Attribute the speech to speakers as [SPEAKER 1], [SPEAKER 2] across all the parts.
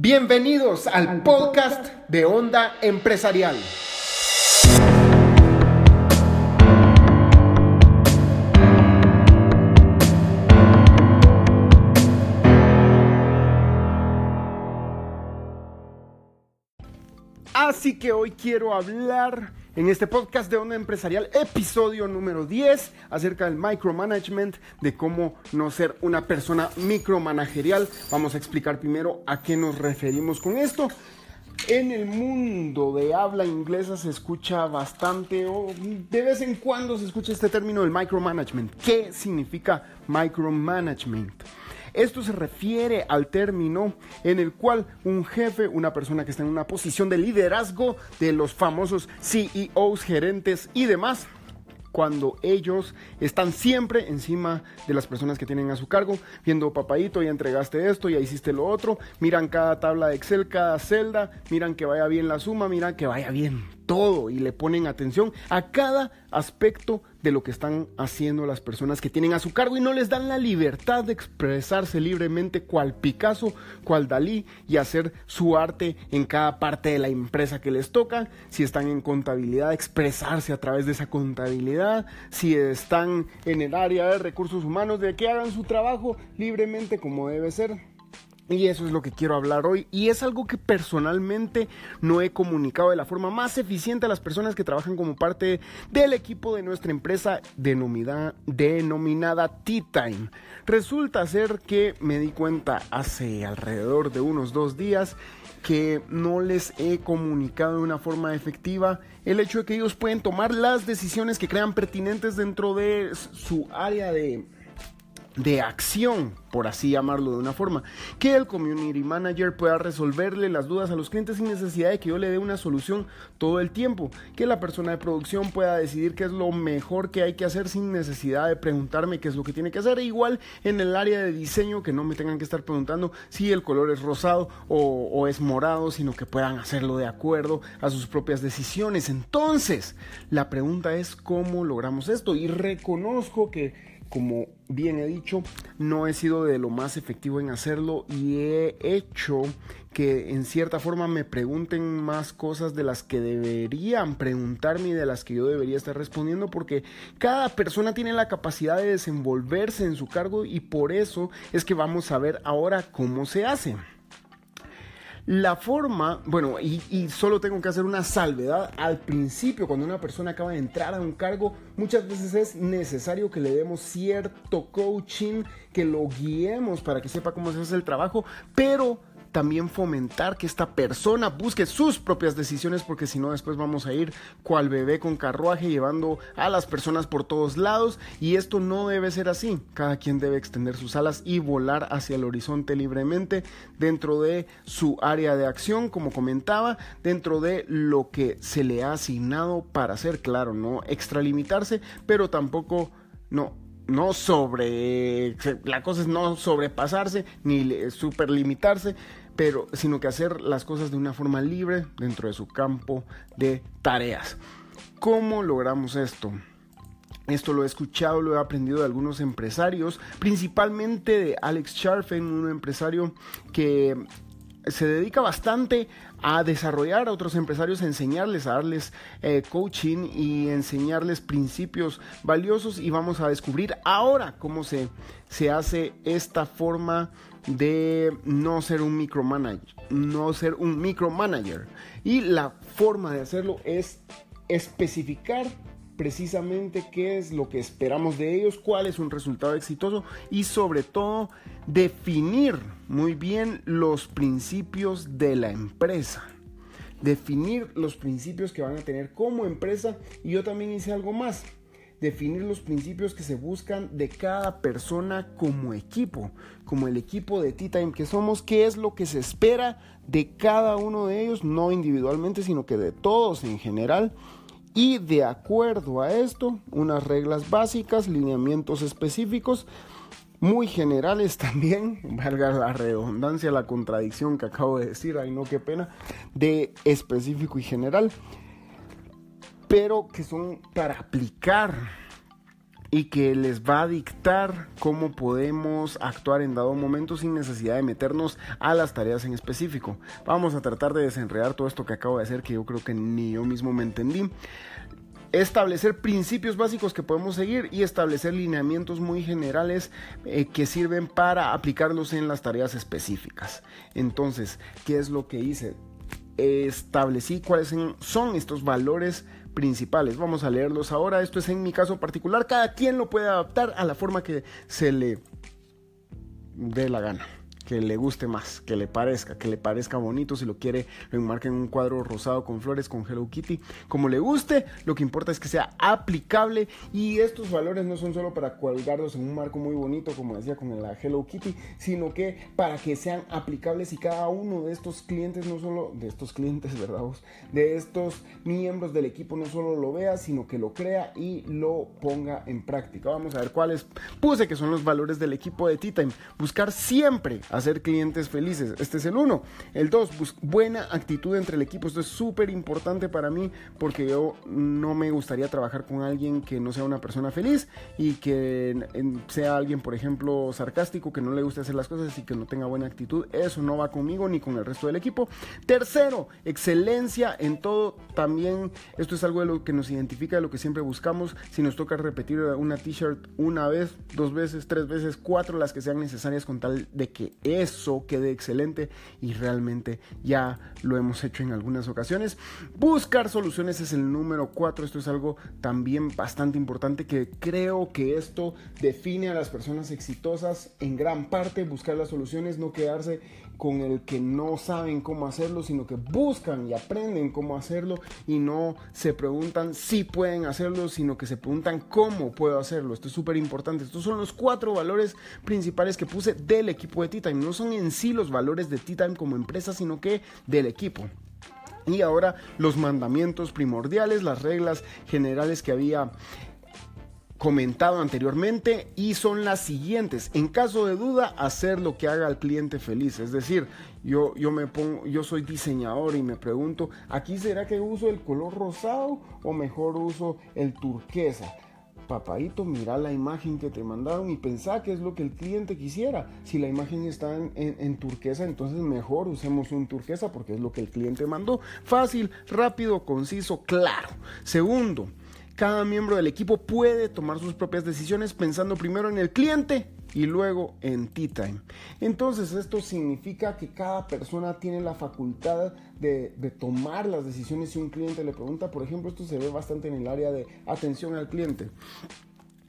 [SPEAKER 1] Bienvenidos al podcast de Onda Empresarial. Así que hoy quiero hablar en este podcast de Onda Empresarial, episodio número 10, acerca del micromanagement, de cómo no ser una persona micromanagerial. Vamos a explicar primero a qué nos referimos con esto. En el mundo de habla inglesa se escucha bastante o de vez en cuando se escucha este término del micromanagement. ¿Qué significa micromanagement? Esto se refiere al término en el cual un jefe, una persona que está en una posición de liderazgo de los famosos CEOs, gerentes y demás, cuando ellos están siempre encima de las personas que tienen a su cargo, viendo papadito, ya entregaste esto, ya hiciste lo otro, miran cada tabla de Excel, cada celda, miran que vaya bien la suma, miran que vaya bien todo y le ponen atención a cada aspecto de lo que están haciendo las personas que tienen a su cargo y no les dan la libertad de expresarse libremente cual Picasso, cual Dalí y hacer su arte en cada parte de la empresa que les toca. Si están en contabilidad, expresarse a través de esa contabilidad. Si están en el área de recursos humanos, de que hagan su trabajo libremente como debe ser. Y eso es lo que quiero hablar hoy. Y es algo que personalmente no he comunicado de la forma más eficiente a las personas que trabajan como parte del equipo de nuestra empresa denominada, denominada Tea Time. Resulta ser que me di cuenta hace alrededor de unos dos días que no les he comunicado de una forma efectiva el hecho de que ellos pueden tomar las decisiones que crean pertinentes dentro de su área de de acción, por así llamarlo de una forma, que el community manager pueda resolverle las dudas a los clientes sin necesidad de que yo le dé una solución todo el tiempo, que la persona de producción pueda decidir qué es lo mejor que hay que hacer sin necesidad de preguntarme qué es lo que tiene que hacer, igual en el área de diseño que no me tengan que estar preguntando si el color es rosado o es morado, sino que puedan hacerlo de acuerdo a sus propias decisiones. Entonces, la pregunta es cómo logramos esto y reconozco que como bien he dicho, no he sido de lo más efectivo en hacerlo y he hecho que en cierta forma me pregunten más cosas de las que deberían preguntarme y de las que yo debería estar respondiendo porque cada persona tiene la capacidad de desenvolverse en su cargo y por eso es que vamos a ver ahora cómo se hace. La forma, bueno, y, solo tengo que hacer una salvedad. Al principio, cuando una persona acaba de entrar a un cargo, muchas veces es necesario que le demos cierto coaching, que lo guiemos para que sepa cómo se hace el trabajo, pero también fomentar que esta persona busque sus propias decisiones porque si no después vamos a ir cual bebé con carruaje llevando a las personas por todos lados y esto no debe ser así. Cada quien debe extender sus alas y volar hacia el horizonte libremente dentro de su área de acción, como comentaba, dentro de lo que se le ha asignado para hacer, claro, no extralimitarse, pero tampoco no no sobre, la cosa es no sobrepasarse ni superlimitarse, pero sino que hacer las cosas de una forma libre dentro de su campo de tareas. ¿Cómo logramos esto? Esto lo he escuchado, lo he aprendido de algunos empresarios, principalmente de Alex Charfen, un empresario que se dedica bastante a desarrollar a otros empresarios, a enseñarles, a darles eh, coaching y enseñarles principios valiosos y vamos a descubrir ahora cómo se, se hace esta forma de no ser un micromanager, no ser un micromanager. Y la forma de hacerlo es especificar precisamente qué es lo que esperamos de ellos, cuál es un resultado exitoso y sobre todo definir muy bien los principios de la empresa. Definir los principios que van a tener como empresa y yo también hice algo más. Definir los principios que se buscan de cada persona como equipo, como el equipo de Tea Time que somos, qué es lo que se espera de cada uno de ellos, no individualmente, sino que de todos en general y de acuerdo a esto, unas reglas básicas, lineamientos específicos, muy generales también, valga la redundancia, la contradicción que acabo de decir, ay no, qué pena, de específico y general, pero que son para aplicar y que les va a dictar cómo podemos actuar en dado momento sin necesidad de meternos a las tareas en específico. Vamos a tratar de desenredar todo esto que acabo de hacer que yo creo que ni yo mismo me entendí establecer principios básicos que podemos seguir y establecer lineamientos muy generales eh, que sirven para aplicarlos en las tareas específicas. Entonces, ¿qué es lo que hice? Establecí cuáles son estos valores principales. Vamos a leerlos ahora. Esto es en mi caso particular. Cada quien lo puede adaptar a la forma que se le dé la gana que le guste más, que le parezca, que le parezca bonito, si lo quiere lo enmarca en un cuadro rosado con flores con Hello Kitty, como le guste, lo que importa es que sea aplicable y estos valores no son solo para colgarlos en un marco muy bonito, como decía con la Hello Kitty, sino que para que sean aplicables y cada uno de estos clientes, no solo de estos clientes, ¿verdad? De estos miembros del equipo no solo lo vea, sino que lo crea y lo ponga en práctica. Vamos a ver cuáles puse que son los valores del equipo de T-Time. Buscar siempre hacer clientes felices. Este es el uno. El dos, buena actitud entre el equipo. Esto es súper importante para mí porque yo no me gustaría trabajar con alguien que no sea una persona feliz y que sea alguien, por ejemplo, sarcástico, que no le guste hacer las cosas y que no tenga buena actitud. Eso no va conmigo ni con el resto del equipo. Tercero, excelencia en todo. También esto es algo de lo que nos identifica, de lo que siempre buscamos. Si nos toca repetir una t-shirt una vez, dos veces, tres veces, cuatro, las que sean necesarias con tal de que eso quede excelente y realmente ya lo hemos hecho en algunas ocasiones. Buscar soluciones es el número 4. Esto es algo también bastante importante que creo que esto define a las personas exitosas en gran parte. Buscar las soluciones, no quedarse con el que no saben cómo hacerlo, sino que buscan y aprenden cómo hacerlo y no se preguntan si pueden hacerlo, sino que se preguntan cómo puedo hacerlo. Esto es súper importante. Estos son los cuatro valores principales que puse del equipo de No son en sí los valores de T-Time como empresa, sino que del equipo. Y ahora los mandamientos primordiales, las reglas generales que había comentado anteriormente y son las siguientes. En caso de duda, hacer lo que haga al cliente feliz. Es decir, yo, yo me pongo, yo soy diseñador y me pregunto, ¿aquí será que uso el color rosado o mejor uso el turquesa? Papadito, mira la imagen que te mandaron y pensá que es lo que el cliente quisiera. Si la imagen está en, en, turquesa, entonces mejor usemos un turquesa porque es lo que el cliente mandó. Fácil, rápido, conciso, claro. Segundo, cada miembro del equipo puede tomar sus propias decisiones pensando primero en el cliente y luego en Tea Time. Entonces esto significa que cada persona tiene la facultad de, de, tomar las decisiones si un cliente le pregunta. Por ejemplo, esto se ve bastante en el área de atención al cliente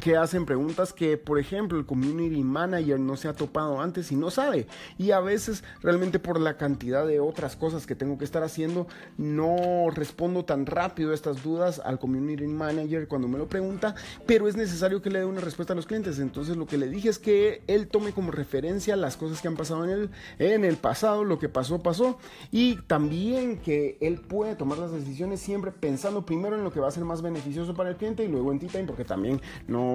[SPEAKER 1] que hacen preguntas que, por ejemplo, el community manager no se ha topado antes y no sabe. Y a veces, realmente por la cantidad de otras cosas que tengo que estar haciendo, no respondo tan rápido estas dudas al community manager cuando me lo pregunta, pero es necesario que le dé una respuesta a los clientes. Entonces, lo que le dije es que él tome como referencia las cosas que han pasado en el, en el pasado, lo que pasó, pasó, y también que él puede tomar las decisiones siempre pensando primero en lo que va a ser más beneficioso para el cliente y luego en T-Time, porque también no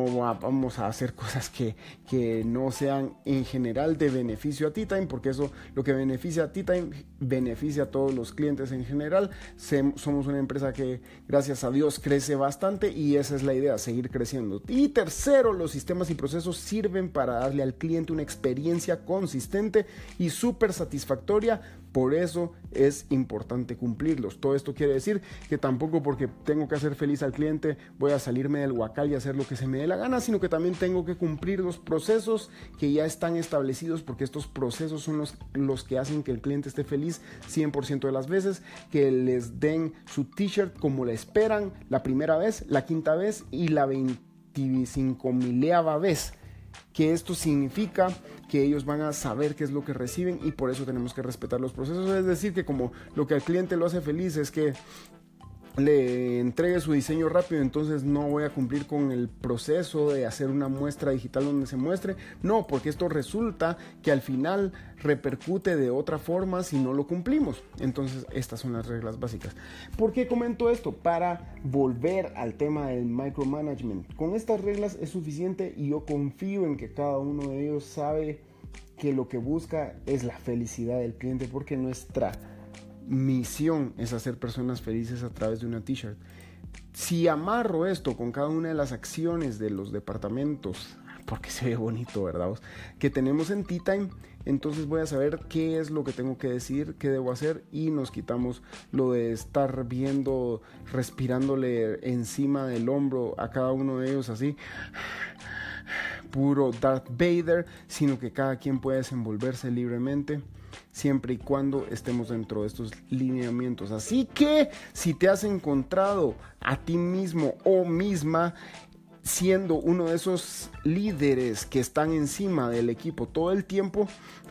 [SPEAKER 1] vamos a hacer cosas que, que no sean en general de beneficio a T-Time, porque eso lo que beneficia a T-Time beneficia a todos los clientes en general. somos una empresa que, gracias a Dios, crece bastante y esa es la idea, seguir creciendo. Y tercero, los sistemas y procesos sirven para darle al cliente una experiencia consistente y súper satisfactoria por eso es importante cumplirlos. Todo esto quiere decir que tampoco porque tengo que hacer feliz al cliente voy a salirme del huacal y hacer lo que se me dé la gana, sino que también tengo que cumplir los procesos que ya están establecidos porque estos procesos son los, los que hacen que el cliente esté feliz 100% de las veces, que les den su t-shirt como le esperan la primera vez, la quinta vez y la 25 mileava vez que esto significa que ellos van a saber qué es lo que reciben y por eso tenemos que respetar los procesos. Es decir, que como lo que al cliente lo hace feliz es que le entregue su diseño rápido, entonces no voy a cumplir con el proceso de hacer una muestra digital donde se muestre. No, porque esto resulta que al final repercute de otra forma si no lo cumplimos. Entonces, estas son las reglas básicas. ¿Por qué comento esto? Para volver al tema del micromanagement. Con estas reglas es suficiente y yo confío en que cada uno de ellos sabe que lo que busca es la felicidad del cliente porque nuestra misión es hacer personas felices a través de una t-shirt. si amarro esto con cada una de las acciones de los departamentos, porque se ve bonito, ¿verdad? Que tenemos en Tea Time, entonces voy a saber qué es lo que tengo que decir, qué debo hacer y nos quitamos lo de estar viendo, respirándole encima del hombro a cada uno de ellos así puro Darth Vader, sino que cada quien puede desenvolverse libremente siempre y cuando estemos dentro de estos lineamientos. Así que si te has encontrado a ti mismo o misma siendo uno de esos líderes que están encima del equipo todo el tiempo,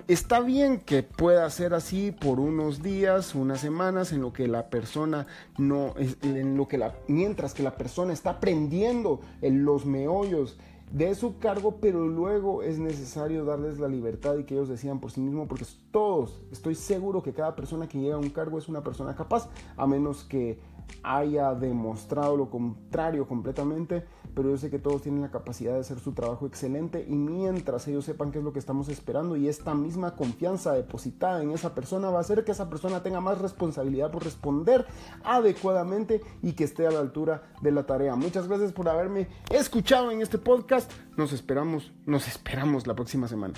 [SPEAKER 1] está bien que pueda ser así por unos días, unas semanas, en lo que la persona no, en lo que la, mientras que la persona está aprendiendo en los meollos de su cargo, pero luego es necesario darles la libertad y que ellos decidan por sí mismos, porque todos, estoy seguro que cada persona que llega a un cargo es una persona capaz, a menos que haya demostrado lo contrario completamente, pero yo sé que todos tienen la capacidad de hacer su trabajo excelente y mientras ellos sepan qué es lo que estamos esperando y esta misma confianza depositada en esa persona va a hacer que esa persona tenga más responsabilidad por responder adecuadamente y que esté a la altura de la tarea. Muchas gracias por haberme escuchado en este podcast. Nos esperamos, nos esperamos la próxima semana.